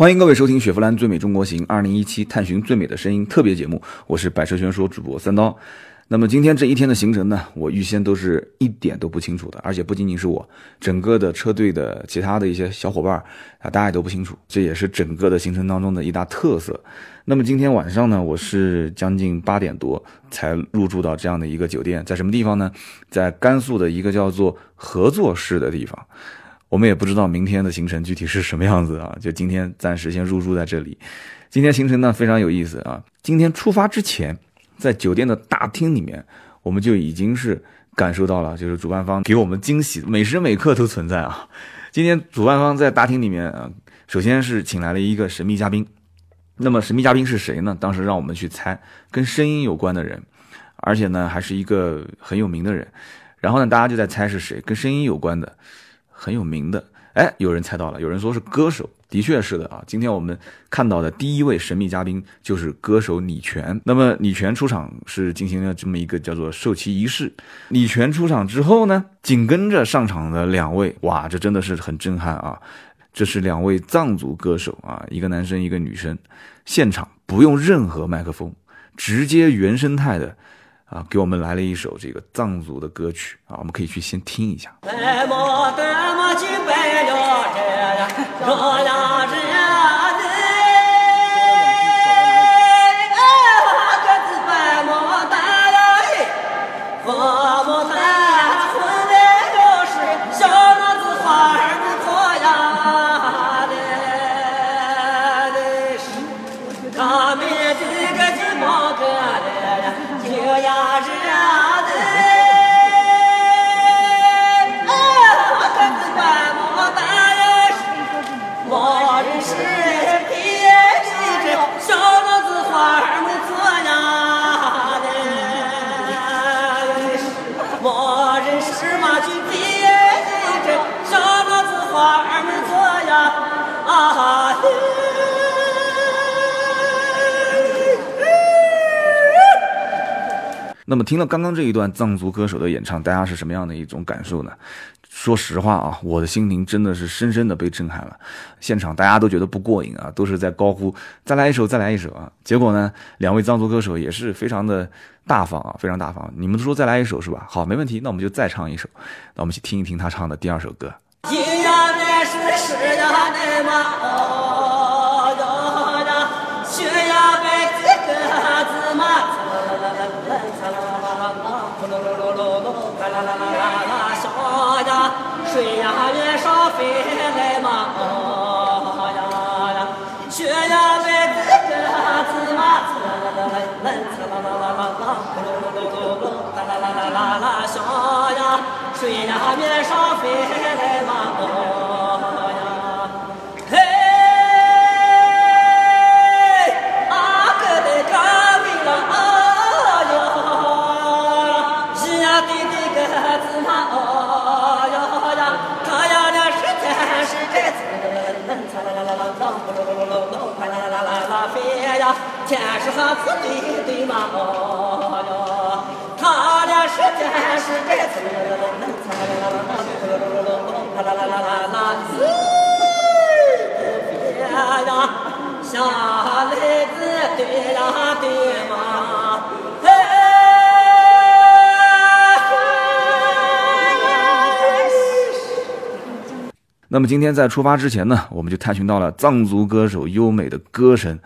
欢迎各位收听雪佛兰最美中国行二零一七探寻最美的声音特别节目，我是百车全说主播三刀。那么今天这一天的行程呢，我预先都是一点都不清楚的，而且不仅仅是我，整个的车队的其他的一些小伙伴啊，大家也都不清楚，这也是整个的行程当中的一大特色。那么今天晚上呢，我是将近八点多才入住到这样的一个酒店，在什么地方呢？在甘肃的一个叫做合作市的地方。我们也不知道明天的行程具体是什么样子啊，就今天暂时先入住在这里。今天行程呢非常有意思啊，今天出发之前，在酒店的大厅里面，我们就已经是感受到了，就是主办方给我们惊喜，每时每刻都存在啊。今天主办方在大厅里面啊，首先是请来了一个神秘嘉宾，那么神秘嘉宾是谁呢？当时让我们去猜，跟声音有关的人，而且呢还是一个很有名的人。然后呢，大家就在猜是谁，跟声音有关的。很有名的，哎，有人猜到了，有人说是歌手，的确是的啊。今天我们看到的第一位神秘嘉宾就是歌手李泉。那么李泉出场是进行了这么一个叫做授旗仪式。李泉出场之后呢，紧跟着上场的两位，哇，这真的是很震撼啊！这是两位藏族歌手啊，一个男生，一个女生，现场不用任何麦克风，直接原生态的。啊，给我们来了一首这个藏族的歌曲啊，我们可以去先听一下。God. 那么听了刚刚这一段藏族歌手的演唱，大家是什么样的一种感受呢？说实话啊，我的心灵真的是深深的被震撼了。现场大家都觉得不过瘾啊，都是在高呼再来一首，再来一首啊。结果呢，两位藏族歌手也是非常的大方啊，非常大方。你们说再来一首是吧？好，没问题，那我们就再唱一首。那我们去听一听他唱的第二首歌。啦啦啦啦啦啦，咕噜噜噜噜噜，啦啦啦啦啦啦，小呀，水呀面上飞来嘛哦。天是和子对对嘛哟，他俩是天是这子，啦啦啦啦啦啦子别呀，下来子对呀对嘛，那么今天在出发之前呢，我们就探寻到了藏族歌手优美的歌声。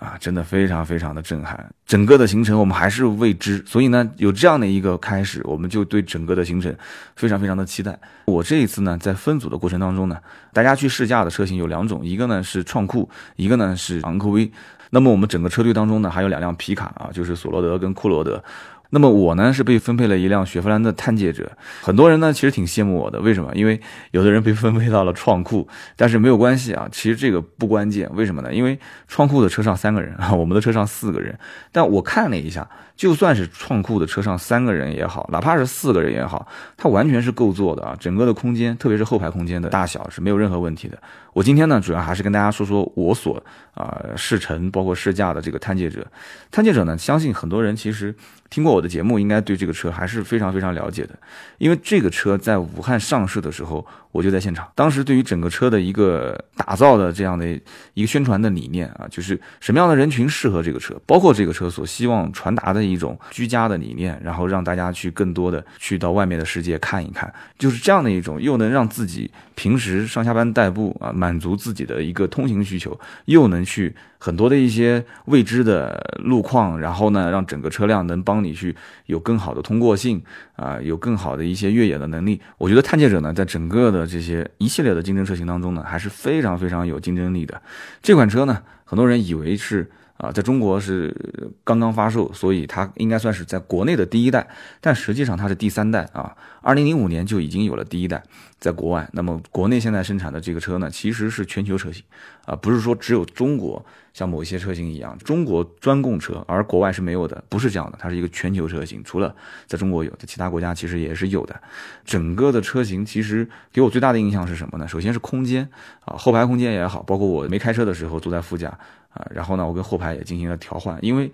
啊，真的非常非常的震撼。整个的行程我们还是未知，所以呢，有这样的一个开始，我们就对整个的行程非常非常的期待。我这一次呢，在分组的过程当中呢，大家去试驾的车型有两种，一个呢是创酷，一个呢是昂科威。那么我们整个车队当中呢，还有两辆皮卡啊，就是索罗德跟库罗德。那么我呢是被分配了一辆雪佛兰的探界者，很多人呢其实挺羡慕我的，为什么？因为有的人被分配到了创酷，但是没有关系啊，其实这个不关键，为什么呢？因为创酷的车上三个人啊，我们的车上四个人，但我看了一下。就算是创酷的车上三个人也好，哪怕是四个人也好，它完全是够坐的啊！整个的空间，特别是后排空间的大小是没有任何问题的。我今天呢，主要还是跟大家说说我所啊试乘包括试驾的这个探界者。探界者呢，相信很多人其实听过我的节目，应该对这个车还是非常非常了解的。因为这个车在武汉上市的时候，我就在现场。当时对于整个车的一个打造的这样的一个宣传的理念啊，就是什么样的人群适合这个车，包括这个车所希望传达的一种居家的理念，然后让大家去更多的去到外面的世界看一看，就是这样的一种又能让自己平时上下班代步啊，满足自己的一个通行需求，又能去很多的一些未知的路况，然后呢，让整个车辆能帮你去有更好的通过性啊，有更好的一些越野的能力。我觉得探界者呢，在整个的这些一系列的竞争车型当中呢，还是非常非常有竞争力的。这款车呢，很多人以为是。啊，在中国是刚刚发售，所以它应该算是在国内的第一代，但实际上它是第三代啊。二零零五年就已经有了第一代，在国外。那么国内现在生产的这个车呢，其实是全球车型啊，不是说只有中国像某一些车型一样，中国专供车，而国外是没有的，不是这样的，它是一个全球车型。除了在中国有，在其他国家其实也是有的。整个的车型其实给我最大的印象是什么呢？首先是空间啊，后排空间也好，包括我没开车的时候坐在副驾。啊，然后呢，我跟后排也进行了调换，因为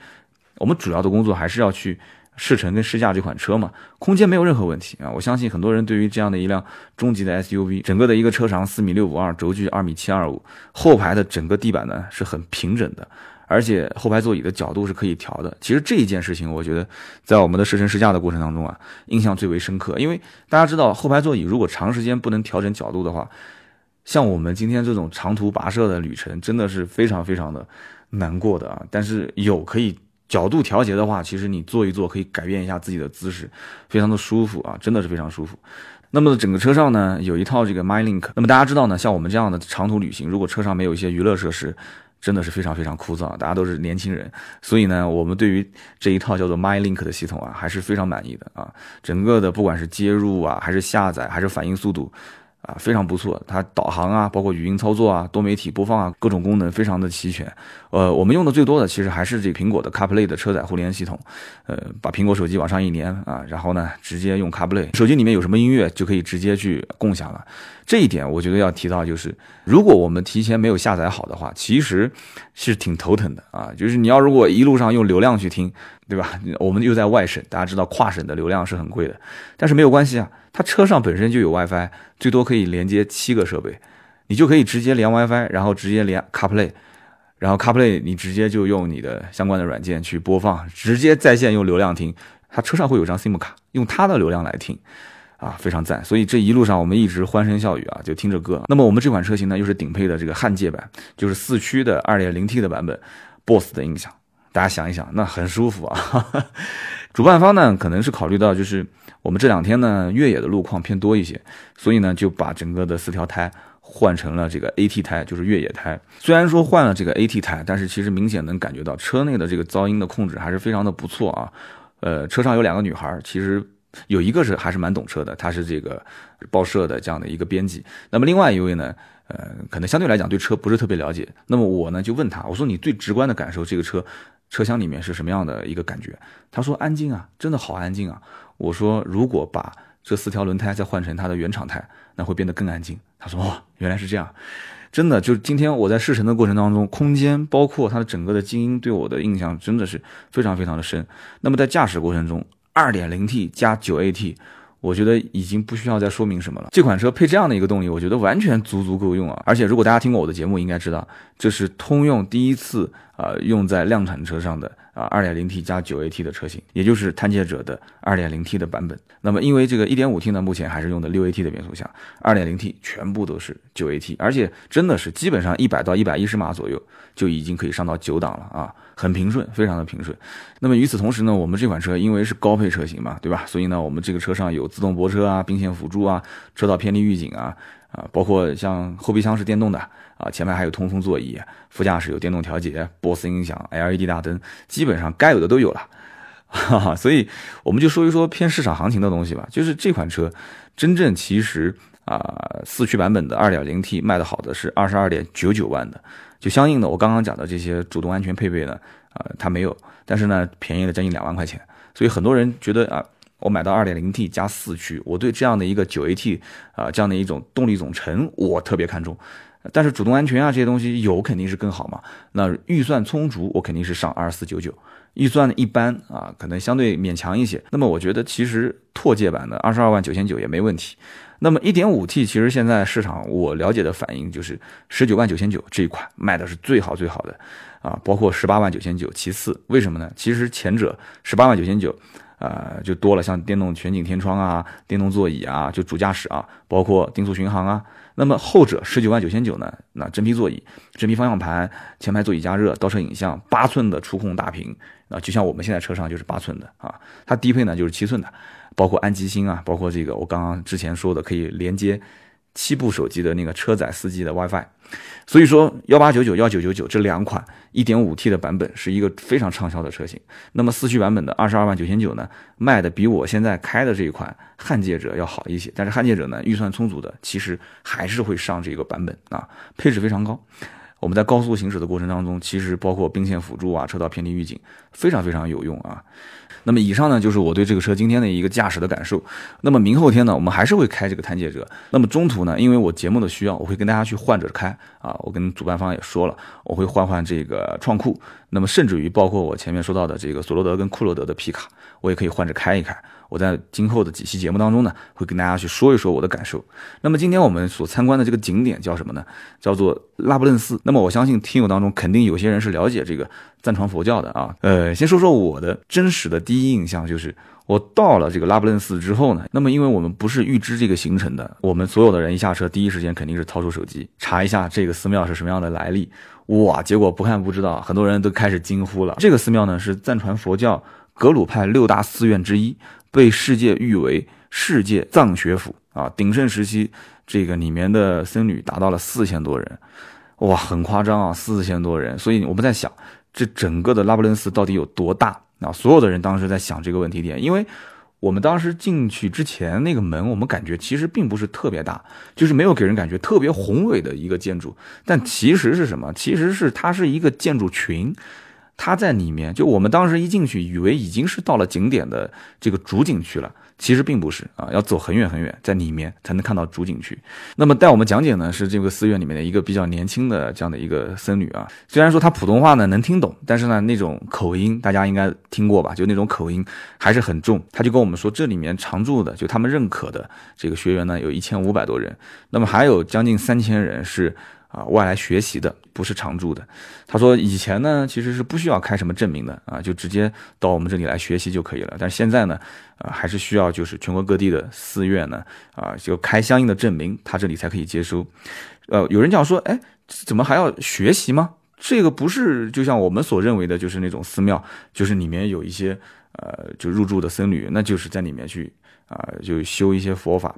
我们主要的工作还是要去试乘跟试驾这款车嘛，空间没有任何问题啊。我相信很多人对于这样的一辆中级的 SUV，整个的一个车长四米六五二，轴距二米七二五，后排的整个地板呢是很平整的，而且后排座椅的角度是可以调的。其实这一件事情，我觉得在我们的试乘试驾的过程当中啊，印象最为深刻，因为大家知道后排座椅如果长时间不能调整角度的话。像我们今天这种长途跋涉的旅程，真的是非常非常的难过的啊！但是有可以角度调节的话，其实你坐一坐可以改变一下自己的姿势，非常的舒服啊，真的是非常舒服。那么整个车上呢，有一套这个 MyLink。那么大家知道呢，像我们这样的长途旅行，如果车上没有一些娱乐设施，真的是非常非常枯燥。大家都是年轻人，所以呢，我们对于这一套叫做 MyLink 的系统啊，还是非常满意的啊。整个的不管是接入啊，还是下载，还是反应速度。啊，非常不错，它导航啊，包括语音操作啊，多媒体播放啊，各种功能非常的齐全。呃，我们用的最多的其实还是这苹果的 CarPlay 的车载互联系统。呃，把苹果手机往上一连啊，然后呢，直接用 CarPlay，手机里面有什么音乐就可以直接去共享了。这一点我觉得要提到，就是如果我们提前没有下载好的话，其实是挺头疼的啊。就是你要如果一路上用流量去听，对吧？我们又在外省，大家知道跨省的流量是很贵的，但是没有关系啊。它车上本身就有 WiFi，最多可以连接七个设备，你就可以直接连 WiFi，然后直接连 CarPlay，然后 CarPlay 你直接就用你的相关的软件去播放，直接在线用流量听。它车上会有张 SIM 卡，用它的流量来听，啊，非常赞。所以这一路上我们一直欢声笑语啊，就听着歌。那么我们这款车型呢，又是顶配的这个汉界版，就是四驱的 2.0T 的版本，BOSS 的音响，大家想一想，那很舒服啊。主办方呢，可能是考虑到就是我们这两天呢越野的路况偏多一些，所以呢就把整个的四条胎换成了这个 AT 胎，就是越野胎。虽然说换了这个 AT 胎，但是其实明显能感觉到车内的这个噪音的控制还是非常的不错啊。呃，车上有两个女孩，其实有一个是还是蛮懂车的，她是这个报社的这样的一个编辑。那么另外一位呢，呃，可能相对来讲对车不是特别了解。那么我呢就问他，我说你最直观的感受这个车。车厢里面是什么样的一个感觉？他说安静啊，真的好安静啊。我说如果把这四条轮胎再换成它的原厂胎，那会变得更安静。他说哦，原来是这样，真的。就今天我在试乘的过程当中，空间包括它的整个的静音对我的印象真的是非常非常的深。那么在驾驶过程中，2.0T 加 9AT。我觉得已经不需要再说明什么了。这款车配这样的一个动力，我觉得完全足足够用啊！而且如果大家听过我的节目，应该知道这是通用第一次啊用在量产车上的啊 2.0T 加 9AT 的车型，也就是探界者的 2.0T 的版本。那么因为这个 1.5T 呢，目前还是用的 6AT 的变速箱，2.0T 全部都是 9AT，而且真的是基本上100到110码左右就已经可以上到九档了啊！很平顺，非常的平顺。那么与此同时呢，我们这款车因为是高配车型嘛，对吧？所以呢，我们这个车上有自动泊车啊、并线辅助啊、车道偏离预警啊，啊，包括像后备箱是电动的啊，前面还有通风座椅，副驾驶有电动调节、BOSS 音响、LED 大灯，基本上该有的都有了。哈哈，所以我们就说一说偏市场行情的东西吧。就是这款车真正其实啊，四驱版本的 2.0T 卖的好的是二十二点九九万的。就相应的，我刚刚讲的这些主动安全配备呢，啊，它没有，但是呢，便宜了将近两万块钱，所以很多人觉得啊，我买到 2.0T 加四驱，我对这样的一个 9AT 啊，这样的一种动力总成，我特别看重，但是主动安全啊这些东西有肯定是更好嘛，那预算充足，我肯定是上二四九九，预算一般啊，可能相对勉强一些，那么我觉得其实拓界版的二十二万九千九也没问题。那么 1.5T 其实现在市场我了解的反应就是19万九千九这一款卖的是最好最好的啊，包括18万九千九其次，为什么呢？其实前者18万九千九。呃，就多了像电动全景天窗啊、电动座椅啊、就主驾驶啊，包括定速巡航啊。那么后者十九万九千九呢？那真皮座椅、真皮方向盘、前排座椅加热、倒车影像、八寸的触控大屏啊，就像我们现在车上就是八寸的啊。它低配呢就是七寸的，包括安吉星啊，包括这个我刚刚之前说的可以连接。七部手机的那个车载四 G 的 WiFi，所以说幺八九九幺九九九这两款一点五 T 的版本是一个非常畅销的车型。那么四驱版本的二十二万九千九呢，卖的比我现在开的这一款汉界者要好一些。但是汉界者呢，预算充足的其实还是会上这个版本啊，配置非常高。我们在高速行驶的过程当中，其实包括并线辅助啊、车道偏离预警，非常非常有用啊。那么以上呢，就是我对这个车今天的一个驾驶的感受。那么明后天呢，我们还是会开这个探界者。那么中途呢，因为我节目的需要，我会跟大家去换着开啊。我跟主办方也说了，我会换换这个创酷。那么甚至于包括我前面说到的这个索罗德跟库洛德的皮卡，我也可以换着开一开。我在今后的几期节目当中呢，会跟大家去说一说我的感受。那么今天我们所参观的这个景点叫什么呢？叫做拉布楞寺。那么我相信听友当中肯定有些人是了解这个藏传佛教的啊。呃，先说说我的真实的第一印象，就是我到了这个拉布楞寺之后呢，那么因为我们不是预知这个行程的，我们所有的人一下车，第一时间肯定是掏出手机查一下这个寺庙是什么样的来历。哇，结果不看不知道，很多人都开始惊呼了。这个寺庙呢是藏传佛教格鲁派六大寺院之一。被世界誉为世界藏学府啊，鼎盛时期，这个里面的僧侣达到了四千多人，哇，很夸张啊，四千多人。所以我们在想，这整个的拉卜楞寺到底有多大那？所有的人当时在想这个问题点，因为我们当时进去之前那个门，我们感觉其实并不是特别大，就是没有给人感觉特别宏伟的一个建筑，但其实是什么？其实是它是一个建筑群。它在里面，就我们当时一进去，以为已经是到了景点的这个主景区了，其实并不是啊，要走很远很远，在里面才能看到主景区。那么带我们讲解呢，是这个寺院里面的一个比较年轻的这样的一个僧侣啊。虽然说他普通话呢能听懂，但是呢那种口音大家应该听过吧？就那种口音还是很重。他就跟我们说，这里面常住的就他们认可的这个学员呢，有一千五百多人，那么还有将近三千人是。啊，外来学习的不是常住的。他说以前呢，其实是不需要开什么证明的啊，就直接到我们这里来学习就可以了。但是现在呢，啊，还是需要就是全国各地的寺院呢，啊，就开相应的证明，他这里才可以接收。呃，有人讲说，哎，怎么还要学习吗？这个不是就像我们所认为的，就是那种寺庙，就是里面有一些呃，就入住的僧侣，那就是在里面去啊，就修一些佛法。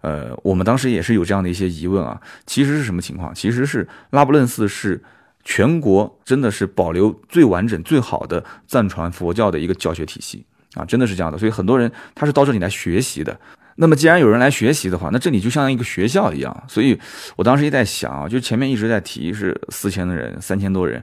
呃，我们当时也是有这样的一些疑问啊，其实是什么情况？其实是拉卜楞寺是全国真的是保留最完整、最好的藏传佛教的一个教学体系啊，真的是这样的。所以很多人他是到这里来学习的。那么既然有人来学习的话，那这里就像一个学校一样。所以我当时也在想啊，就前面一直在提是四千的人、三千多人。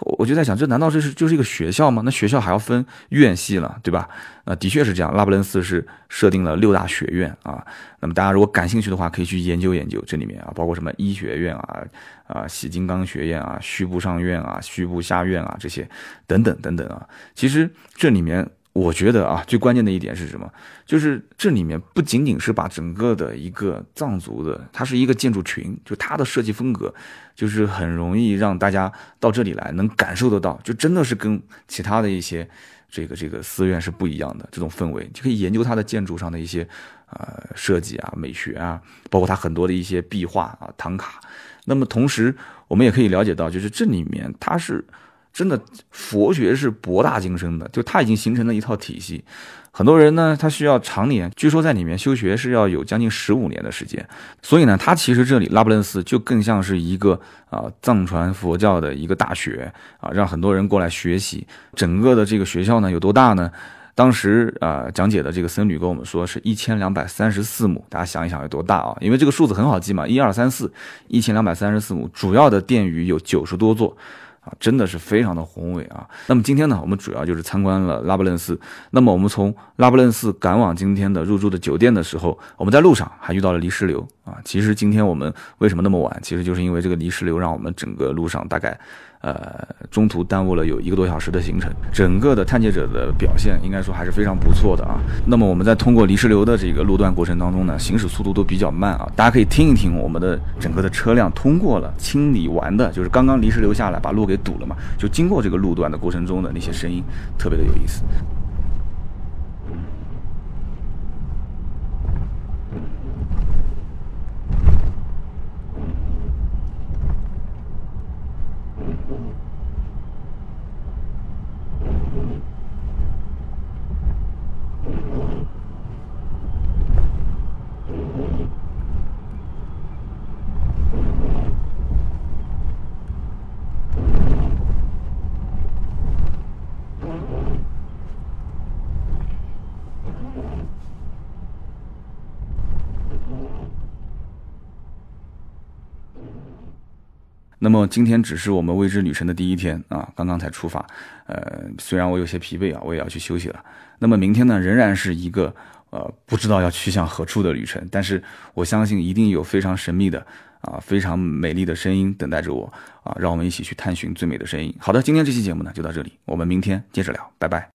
我就在想，这难道这是就是一个学校吗？那学校还要分院系了，对吧？那的确是这样。拉卜楞寺是设定了六大学院啊。那么大家如果感兴趣的话，可以去研究研究这里面啊，包括什么医学院啊、啊洗金刚学院啊、虚部上院啊、虚部下院啊这些等等等等啊。其实这里面。我觉得啊，最关键的一点是什么？就是这里面不仅仅是把整个的一个藏族的，它是一个建筑群，就它的设计风格，就是很容易让大家到这里来能感受得到，就真的是跟其他的一些这个这个寺院是不一样的这种氛围，就可以研究它的建筑上的一些呃设计啊、美学啊，包括它很多的一些壁画啊、唐卡。那么同时，我们也可以了解到，就是这里面它是。真的，佛学是博大精深的，就它已经形成了一套体系。很多人呢，他需要常年，据说在里面修学是要有将近十五年的时间。所以呢，它其实这里拉卜楞寺就更像是一个啊藏传佛教的一个大学啊，让很多人过来学习。整个的这个学校呢有多大呢？当时啊讲解的这个僧侣跟我们说是一千两百三十四亩，大家想一想有多大啊？因为这个数字很好记嘛，一二三四，一千两百三十四亩。主要的殿宇有九十多座。真的是非常的宏伟啊！那么今天呢，我们主要就是参观了拉卜楞寺。那么我们从拉卜楞寺赶往今天的入住的酒店的时候，我们在路上还遇到了泥石流啊。其实今天我们为什么那么晚？其实就是因为这个泥石流让我们整个路上大概。呃，中途耽误了有一个多小时的行程，整个的探界者的表现应该说还是非常不错的啊。那么我们在通过泥石流的这个路段过程当中呢，行驶速度都比较慢啊。大家可以听一听我们的整个的车辆通过了清理完的，就是刚刚泥石流下来把路给堵了嘛，就经过这个路段的过程中的那些声音，特别的有意思。那么今天只是我们未知旅程的第一天啊，刚刚才出发，呃，虽然我有些疲惫啊，我也要去休息了。那么明天呢，仍然是一个呃不知道要去向何处的旅程，但是我相信一定有非常神秘的啊，非常美丽的声音等待着我啊，让我们一起去探寻最美的声音。好的，今天这期节目呢就到这里，我们明天接着聊，拜拜。